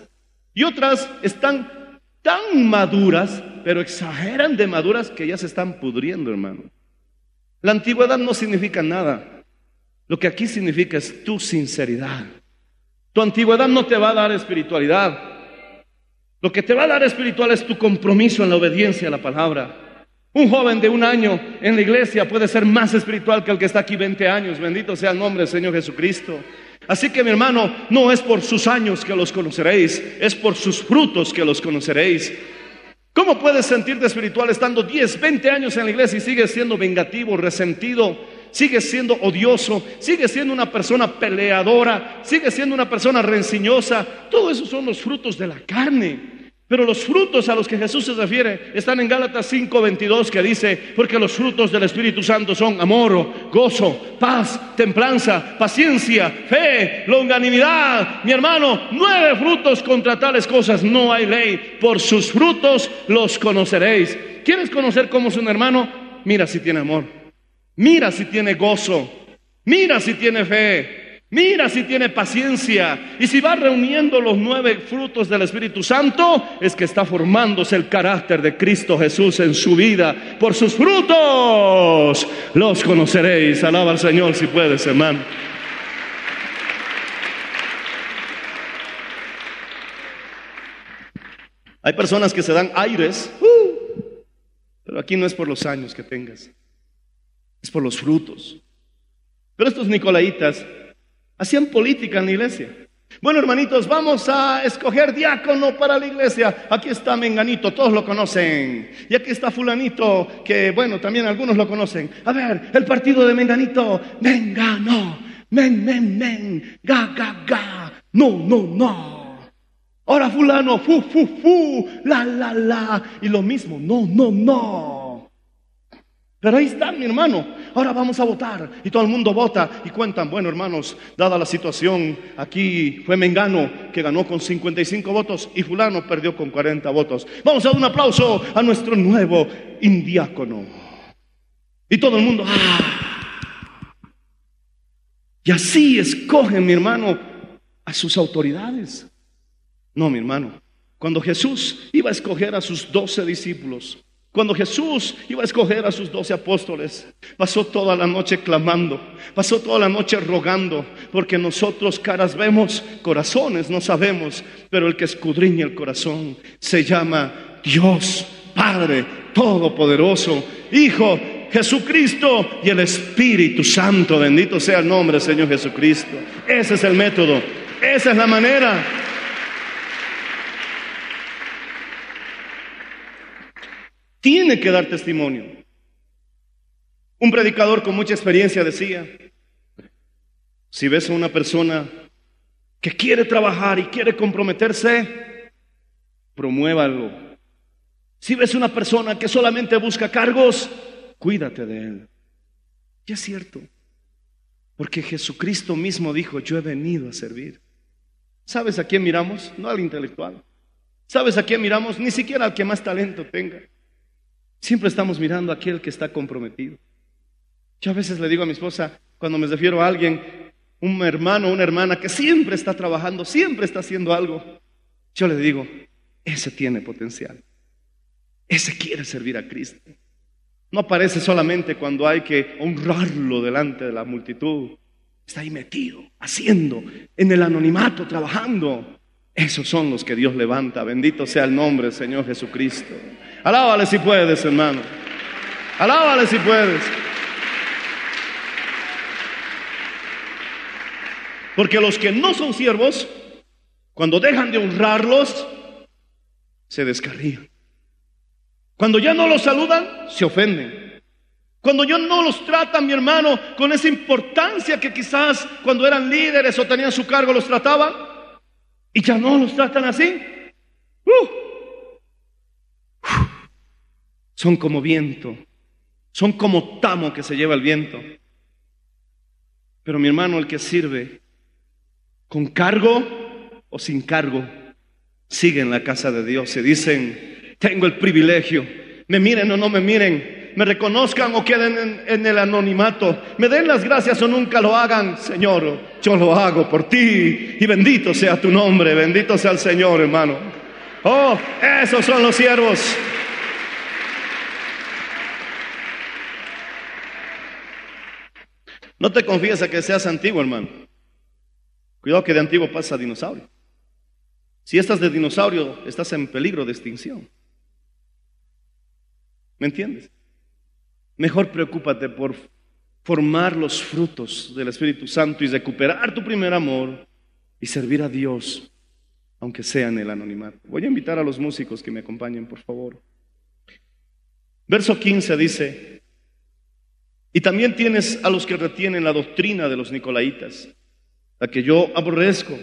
Y otras están tan maduras, pero exageran de maduras que ya se están pudriendo, hermano. La antigüedad no significa nada. Lo que aquí significa es tu sinceridad. Tu antigüedad no te va a dar espiritualidad. Lo que te va a dar espiritual es tu compromiso en la obediencia a la palabra. Un joven de un año en la iglesia puede ser más espiritual que el que está aquí 20 años. Bendito sea el nombre del Señor Jesucristo. Así que mi hermano, no es por sus años que los conoceréis, es por sus frutos que los conoceréis. ¿Cómo puedes sentirte espiritual estando 10, 20 años en la iglesia y sigues siendo vengativo, resentido, sigues siendo odioso, sigues siendo una persona peleadora, sigues siendo una persona rencillosa? Todo eso son los frutos de la carne. Pero los frutos a los que Jesús se refiere están en Gálatas 5:22 que dice, porque los frutos del Espíritu Santo son amor, gozo, paz, templanza, paciencia, fe, longanimidad. Mi hermano, nueve frutos contra tales cosas no hay ley. Por sus frutos los conoceréis. ¿Quieres conocer cómo es un hermano? Mira si tiene amor. Mira si tiene gozo. Mira si tiene fe. Mira si tiene paciencia. Y si va reuniendo los nueve frutos del Espíritu Santo, es que está formándose el carácter de Cristo Jesús en su vida. Por sus frutos los conoceréis. Alaba al Señor si puedes, hermano. Hay personas que se dan aires, uh, pero aquí no es por los años que tengas, es por los frutos. Pero estos nicolaitas hacían política en la iglesia. Bueno, hermanitos, vamos a escoger diácono para la iglesia. Aquí está Menganito, todos lo conocen. Y aquí está Fulanito, que bueno, también algunos lo conocen. A ver, el partido de Menganito, Mengano, men, men, men, ga, ga, ga, no, no, no. Ahora fulano, fu, fu, fu, la, la, la. Y lo mismo, no, no, no. Pero ahí está mi hermano. Ahora vamos a votar. Y todo el mundo vota y cuentan, bueno hermanos, dada la situación, aquí fue Mengano que ganó con 55 votos y fulano perdió con 40 votos. Vamos a dar un aplauso a nuestro nuevo indiácono. Y todo el mundo, ¡ah! Y así escogen, mi hermano, a sus autoridades. No, mi hermano. Cuando Jesús iba a escoger a sus doce discípulos, cuando Jesús iba a escoger a sus doce apóstoles, pasó toda la noche clamando, pasó toda la noche rogando, porque nosotros caras vemos, corazones no sabemos, pero el que escudriña el corazón se llama Dios Padre Todopoderoso, Hijo Jesucristo y el Espíritu Santo. Bendito sea el nombre Señor Jesucristo. Ese es el método, esa es la manera. Tiene que dar testimonio. Un predicador con mucha experiencia decía, si ves a una persona que quiere trabajar y quiere comprometerse, promuévalo. Si ves una persona que solamente busca cargos, cuídate de él. Y es cierto, porque Jesucristo mismo dijo, yo he venido a servir. ¿Sabes a quién miramos? No al intelectual. ¿Sabes a quién miramos? Ni siquiera al que más talento tenga. Siempre estamos mirando a aquel que está comprometido. Yo a veces le digo a mi esposa, cuando me refiero a alguien, un hermano o una hermana que siempre está trabajando, siempre está haciendo algo, yo le digo, ese tiene potencial. Ese quiere servir a Cristo. No aparece solamente cuando hay que honrarlo delante de la multitud. Está ahí metido, haciendo, en el anonimato, trabajando. Esos son los que Dios levanta. Bendito sea el nombre del Señor Jesucristo. Alábale si puedes, hermano. Alábale si puedes. Porque los que no son siervos, cuando dejan de honrarlos, se descarrían. Cuando ya no los saludan, se ofenden. Cuando ya no los tratan, mi hermano, con esa importancia que quizás cuando eran líderes o tenían su cargo los trataban, y ya no los tratan así, ¡uh! Son como viento, son como tamo que se lleva el viento. Pero mi hermano, el que sirve con cargo o sin cargo, sigue en la casa de Dios. Se dicen, tengo el privilegio, me miren o no me miren, me reconozcan o queden en, en, el anonimato, me den las gracias o nunca lo hagan, Señor, yo lo hago por ti y bendito sea tu nombre, bendito sea el Señor, hermano. Oh, esos son los siervos. No te confíes a que seas antiguo, hermano. Cuidado que de antiguo pasa a dinosaurio. Si estás de dinosaurio, estás en peligro de extinción. ¿Me entiendes? Mejor preocúpate por formar los frutos del Espíritu Santo y recuperar tu primer amor y servir a Dios, aunque sea en el anonimato. Voy a invitar a los músicos que me acompañen, por favor. Verso 15 dice, y también tienes a los que retienen la doctrina de los nicolaitas, la que yo aborrezco.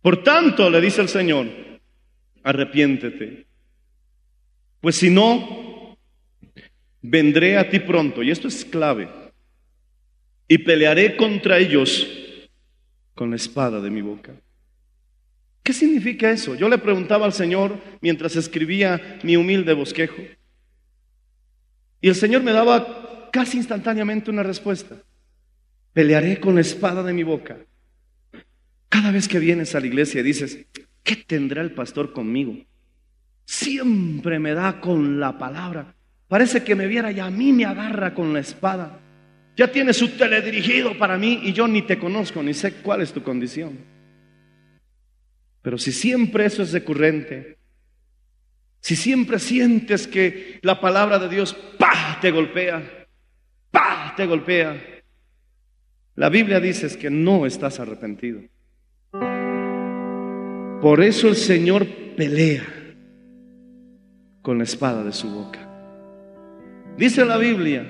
Por tanto, le dice el Señor, arrepiéntete, pues si no, vendré a ti pronto, y esto es clave, y pelearé contra ellos con la espada de mi boca. ¿Qué significa eso? Yo le preguntaba al Señor mientras escribía mi humilde bosquejo. Y el Señor me daba casi instantáneamente una respuesta. Pelearé con la espada de mi boca. Cada vez que vienes a la iglesia dices, ¿qué tendrá el pastor conmigo? Siempre me da con la palabra. Parece que me viera y a mí me agarra con la espada. Ya tiene su teledirigido para mí y yo ni te conozco, ni sé cuál es tu condición. Pero si siempre eso es recurrente, si siempre sientes que la palabra de Dios ¡pah! te golpea, ¡pah! te golpea, la Biblia dice que no estás arrepentido. Por eso el Señor pelea con la espada de su boca. Dice la Biblia,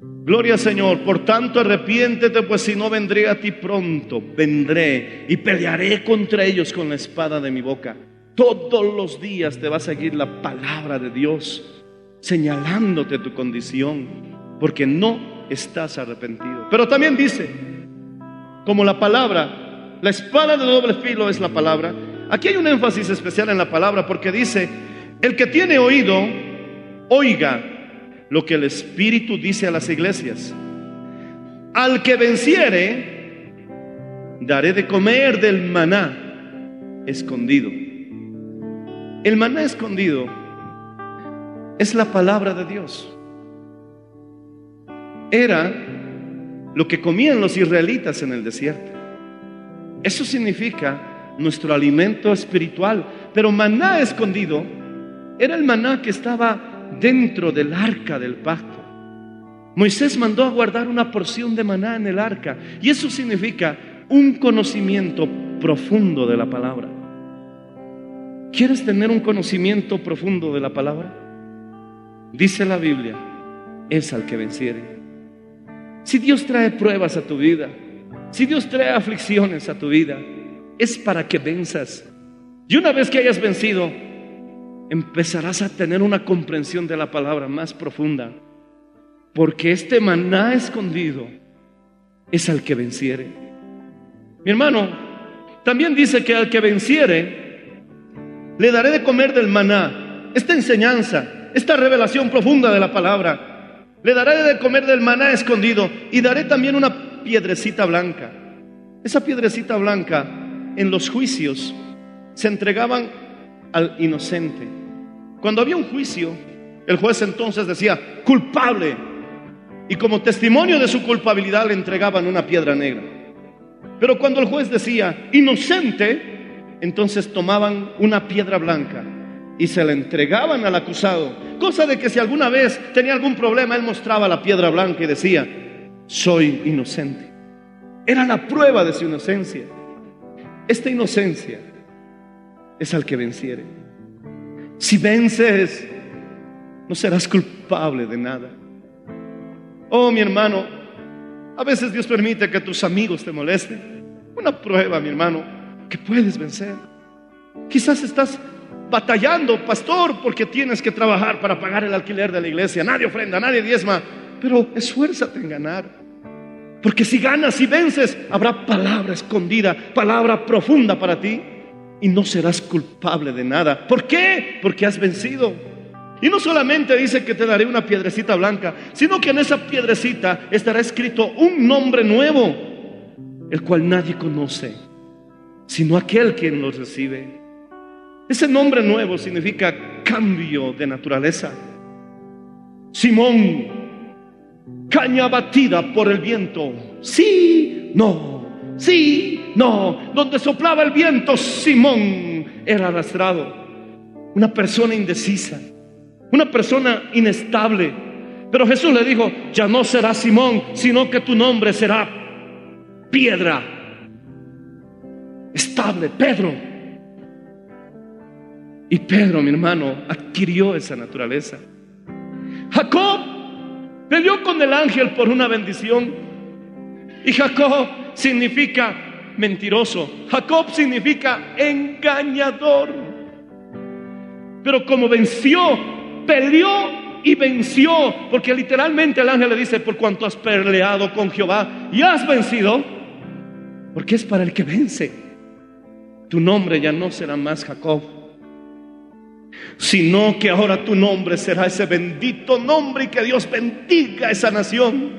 gloria al Señor, por tanto arrepiéntete, pues si no vendré a ti pronto, vendré y pelearé contra ellos con la espada de mi boca. Todos los días te va a seguir la palabra de Dios señalándote tu condición, porque no estás arrepentido. Pero también dice, como la palabra, la espada de doble filo es la palabra, aquí hay un énfasis especial en la palabra porque dice, el que tiene oído, oiga lo que el Espíritu dice a las iglesias. Al que venciere, daré de comer del maná escondido. El maná escondido es la palabra de Dios. Era lo que comían los israelitas en el desierto. Eso significa nuestro alimento espiritual. Pero maná escondido era el maná que estaba dentro del arca del pacto. Moisés mandó a guardar una porción de maná en el arca. Y eso significa un conocimiento profundo de la palabra ¿Quieres tener un conocimiento profundo de la palabra? Dice la Biblia, es al que venciere. Si Dios trae pruebas a tu vida, si Dios trae aflicciones a tu vida, es para que venzas. Y una vez que hayas vencido, empezarás a tener una comprensión de la palabra más profunda. Porque este maná escondido es al que venciere. Mi hermano, también dice que al que venciere, le daré de comer del maná. Esta enseñanza, esta revelación profunda de la palabra, le daré de comer del maná escondido y daré también una piedrecita blanca. Esa piedrecita blanca en los juicios se entregaban al inocente. Cuando había un juicio, el juez entonces decía, culpable. Y como testimonio de su culpabilidad le entregaban una piedra negra. Pero cuando el juez decía, inocente, entonces tomaban una piedra blanca y se la entregaban al acusado. Cosa de que si alguna vez tenía algún problema, él mostraba la piedra blanca y decía, soy inocente. Era la prueba de su inocencia. Esta inocencia es al que venciere. Si vences, no serás culpable de nada. Oh, mi hermano, a veces Dios permite que tus amigos te molesten. Una prueba, mi hermano, que puedes vencer. Quizás estás batallando, pastor, porque tienes que trabajar para pagar el alquiler de la iglesia. Nadie ofrenda, nadie diezma, pero esfuérzate en ganar. Porque si ganas y vences, habrá palabra escondida, palabra profunda para ti y no serás culpable de nada. ¿Por qué? Porque has vencido. Y no solamente dice que te daré una piedrecita blanca, sino que en esa piedrecita estará escrito un nombre nuevo, el cual nadie conoce, sino aquel quien lo recibe. Ese nombre nuevo significa cambio de naturaleza. Simón, caña batida por el viento. Sí, no, sí, no. Donde soplaba el viento, Simón era arrastrado. Una persona indecisa, una persona inestable. Pero Jesús le dijo, ya no será Simón, sino que tu nombre será piedra. Estable, Pedro. Y Pedro, mi hermano, adquirió esa naturaleza. Jacob peleó con el ángel por una bendición. Y Jacob significa mentiroso. Jacob significa engañador. Pero como venció, peleó y venció, porque literalmente el ángel le dice, por cuanto has peleado con Jehová y has vencido, porque es para el que vence. Tu nombre ya no será más Jacob, sino que ahora tu nombre será ese bendito nombre y que Dios bendiga esa nación.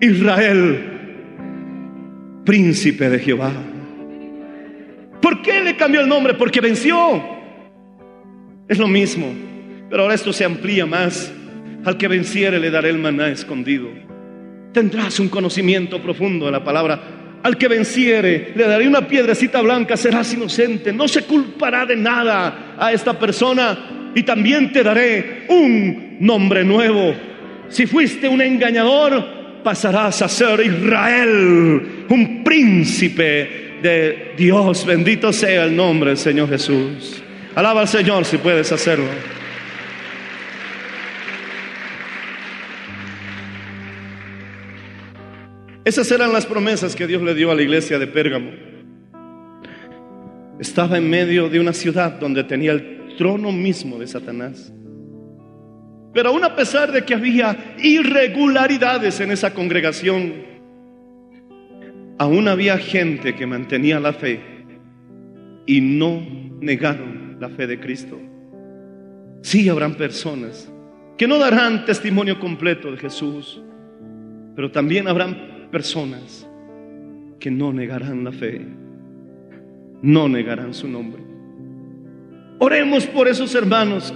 Israel, príncipe de Jehová. ¿Por qué le cambió el nombre? Porque venció. Es lo mismo, pero ahora esto se amplía más. Al que venciere le daré el maná escondido. Tendrás un conocimiento profundo de la palabra. Al que venciere le daré una piedrecita blanca, serás inocente, no se culpará de nada a esta persona y también te daré un nombre nuevo. Si fuiste un engañador, pasarás a ser Israel, un príncipe de Dios. Bendito sea el nombre del Señor Jesús. Alaba al Señor si puedes hacerlo. Esas eran las promesas que Dios le dio a la iglesia de Pérgamo. Estaba en medio de una ciudad donde tenía el trono mismo de Satanás. Pero aún a pesar de que había irregularidades en esa congregación, aún había gente que mantenía la fe y no negaron la fe de Cristo. Sí habrán personas que no darán testimonio completo de Jesús, pero también habrán personas que no negarán la fe, no negarán su nombre. Oremos por esos hermanos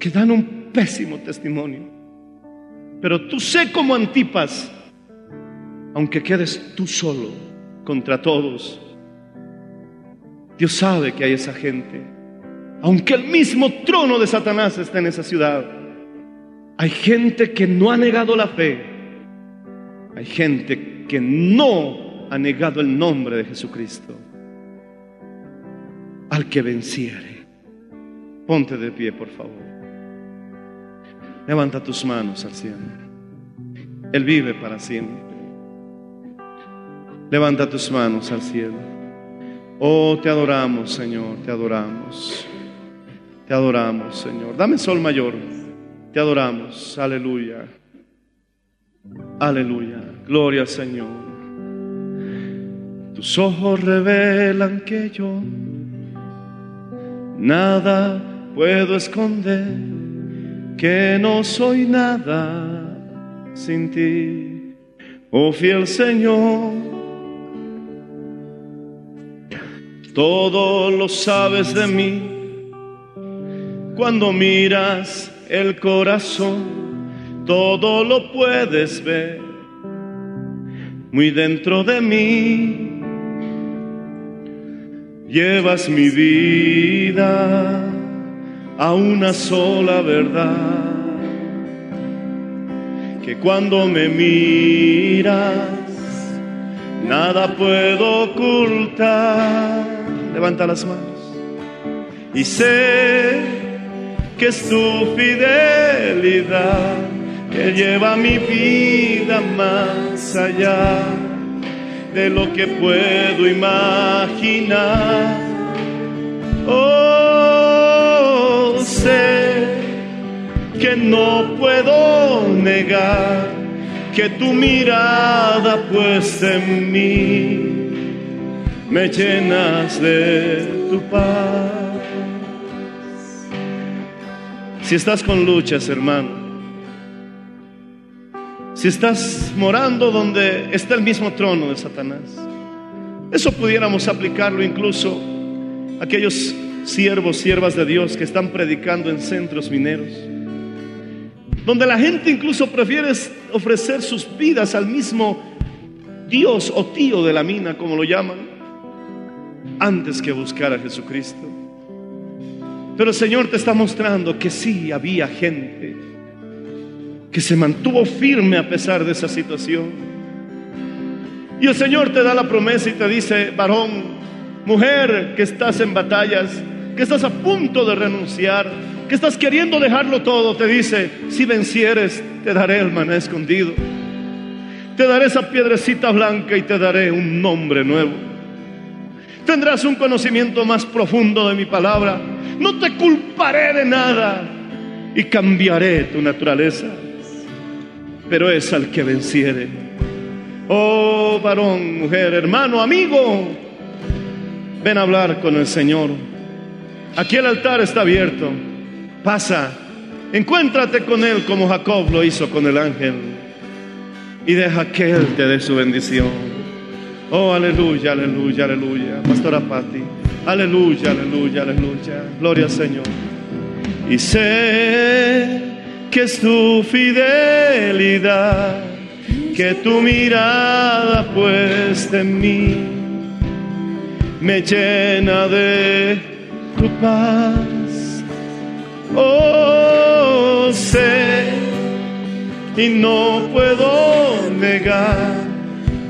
que dan un pésimo testimonio. Pero tú sé como Antipas, aunque quedes tú solo contra todos, Dios sabe que hay esa gente. Aunque el mismo trono de Satanás está en esa ciudad, hay gente que no ha negado la fe. Hay gente que no ha negado el nombre de Jesucristo. al que venciere. Ponte de pie, por favor. Levanta tus manos al cielo. Él vive para siempre. Levanta tus manos al cielo. Oh, te adoramos, Señor, te adoramos. Te adoramos, Señor. Dame sol mayor. Te adoramos. Aleluya. Aleluya. Gloria al Señor. Tus ojos revelan que yo nada puedo esconder, que no soy nada sin ti, oh fiel Señor. Todo lo sabes de mí cuando miras el corazón, todo lo puedes ver muy dentro de mí llevas mi vida a una sola verdad, que cuando me miras, nada puedo ocultar. Levanta las manos. Y sé que es tu fidelidad que lleva mi vida más allá de lo que puedo imaginar. Oh, sé que no puedo negar que tu mirada puesta en mí me llenas de tu paz. Si estás con luchas, hermano, si estás morando donde está el mismo trono de Satanás. Eso pudiéramos aplicarlo incluso a aquellos siervos, siervas de Dios que están predicando en centros mineros, donde la gente incluso prefiere ofrecer sus vidas al mismo Dios o tío de la mina, como lo llaman, antes que buscar a Jesucristo. Pero el Señor te está mostrando que sí había gente que se mantuvo firme a pesar de esa situación. Y el Señor te da la promesa y te dice, varón, mujer, que estás en batallas, que estás a punto de renunciar, que estás queriendo dejarlo todo, te dice, si vencieres, te daré el maná escondido. Te daré esa piedrecita blanca y te daré un nombre nuevo. Tendrás un conocimiento más profundo de mi palabra. No te culparé de nada y cambiaré tu naturaleza pero es al que venciere. Oh varón, mujer, hermano, amigo, ven a hablar con el Señor. Aquí el altar está abierto. Pasa, encuéntrate con Él como Jacob lo hizo con el ángel y deja que Él te dé su bendición. Oh, aleluya, aleluya, aleluya. Pastora Patti, aleluya, aleluya, aleluya. Gloria al Señor. Y sé que es tu fidelidad, que tu mirada puesta en mí me llena de tu paz. Oh, sé y no puedo negar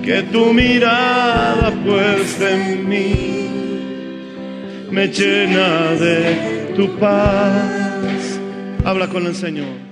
que tu mirada puesta en mí me llena de tu paz. Habla con el Señor.